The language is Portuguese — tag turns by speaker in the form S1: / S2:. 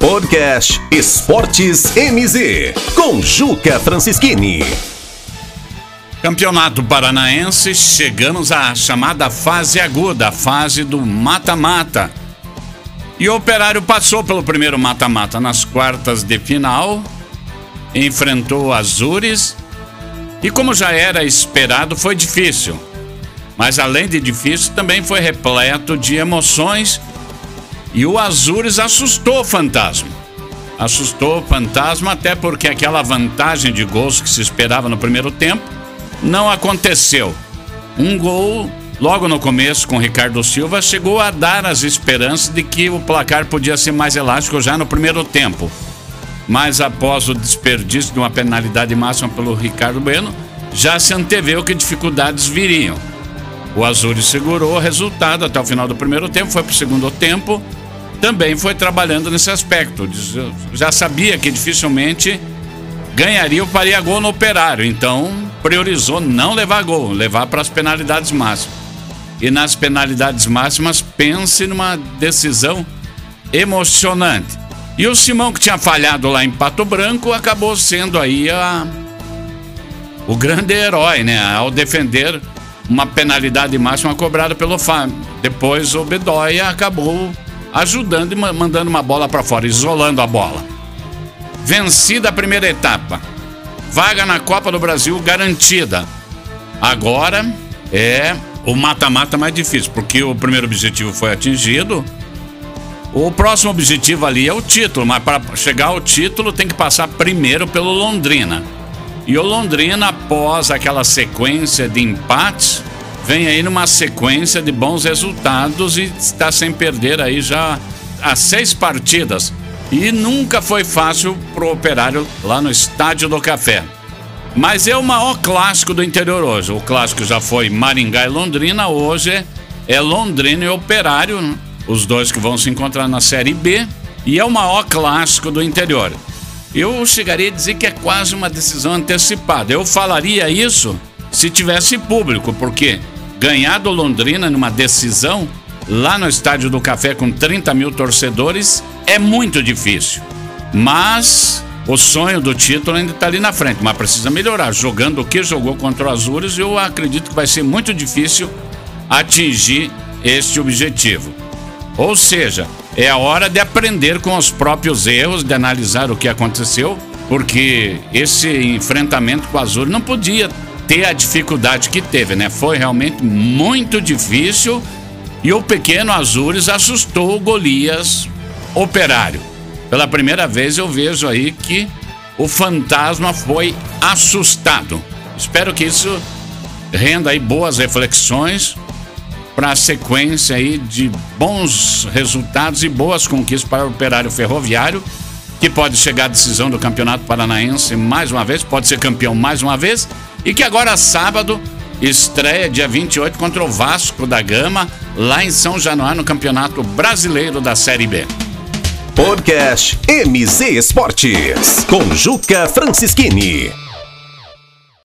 S1: Podcast Esportes MZ, com Juca Francischini.
S2: Campeonato Paranaense, chegamos à chamada fase aguda, a fase do mata-mata. E o Operário passou pelo primeiro mata-mata nas quartas de final, enfrentou Azures e, como já era esperado, foi difícil. Mas além de difícil, também foi repleto de emoções e o Azures assustou o fantasma. Assustou o fantasma até porque aquela vantagem de gols que se esperava no primeiro tempo não aconteceu. Um gol logo no começo com Ricardo Silva chegou a dar as esperanças de que o placar podia ser mais elástico já no primeiro tempo. Mas após o desperdício de uma penalidade máxima pelo Ricardo Bueno, já se anteveu que dificuldades viriam. O Azul segurou o resultado até o final do primeiro tempo, foi para o segundo tempo também foi trabalhando nesse aspecto. Já sabia que dificilmente ganharia o faria gol no operário, então priorizou não levar gol, levar para as penalidades máximas. E nas penalidades máximas, pense numa decisão emocionante. E o Simão, que tinha falhado lá em Pato Branco, acabou sendo aí a, o grande herói, né? Ao defender uma penalidade máxima cobrada pelo Fábio. Depois o Bedóia acabou ajudando e mandando uma bola para fora, isolando a bola. Vencida a primeira etapa. Vaga na Copa do Brasil garantida. Agora é o mata-mata mais difícil, porque o primeiro objetivo foi atingido. O próximo objetivo ali é o título, mas para chegar ao título tem que passar primeiro pelo Londrina. E o Londrina, após aquela sequência de empates, vem aí numa sequência de bons resultados e está sem perder aí já há seis partidas. E nunca foi fácil pro operário lá no Estádio do Café. Mas é o maior clássico do interior hoje. O clássico já foi Maringá e Londrina, hoje é Londrina e Operário, os dois que vão se encontrar na Série B. E é o maior clássico do interior. Eu chegaria a dizer que é quase uma decisão antecipada. Eu falaria isso se tivesse público, porque ganhar do Londrina numa decisão lá no Estádio do Café com 30 mil torcedores é muito difícil. Mas o sonho do título ainda está ali na frente, mas precisa melhorar. Jogando o que jogou contra o Azures, eu acredito que vai ser muito difícil atingir este objetivo. Ou seja, é a hora de aprender com os próprios erros, de analisar o que aconteceu, porque esse enfrentamento com o Azul não podia ter a dificuldade que teve, né? Foi realmente muito difícil e o pequeno Azures assustou o Golias Operário. Pela primeira vez eu vejo aí que o fantasma foi assustado. Espero que isso renda aí boas reflexões para a sequência aí de bons resultados e boas conquistas para o operário ferroviário, que pode chegar à decisão do Campeonato Paranaense mais uma vez, pode ser campeão mais uma vez e que agora sábado estreia dia 28 contra o Vasco da Gama, lá em São Januário, no Campeonato Brasileiro da Série B.
S1: Podcast MZ Esportes, com Juca Francischini.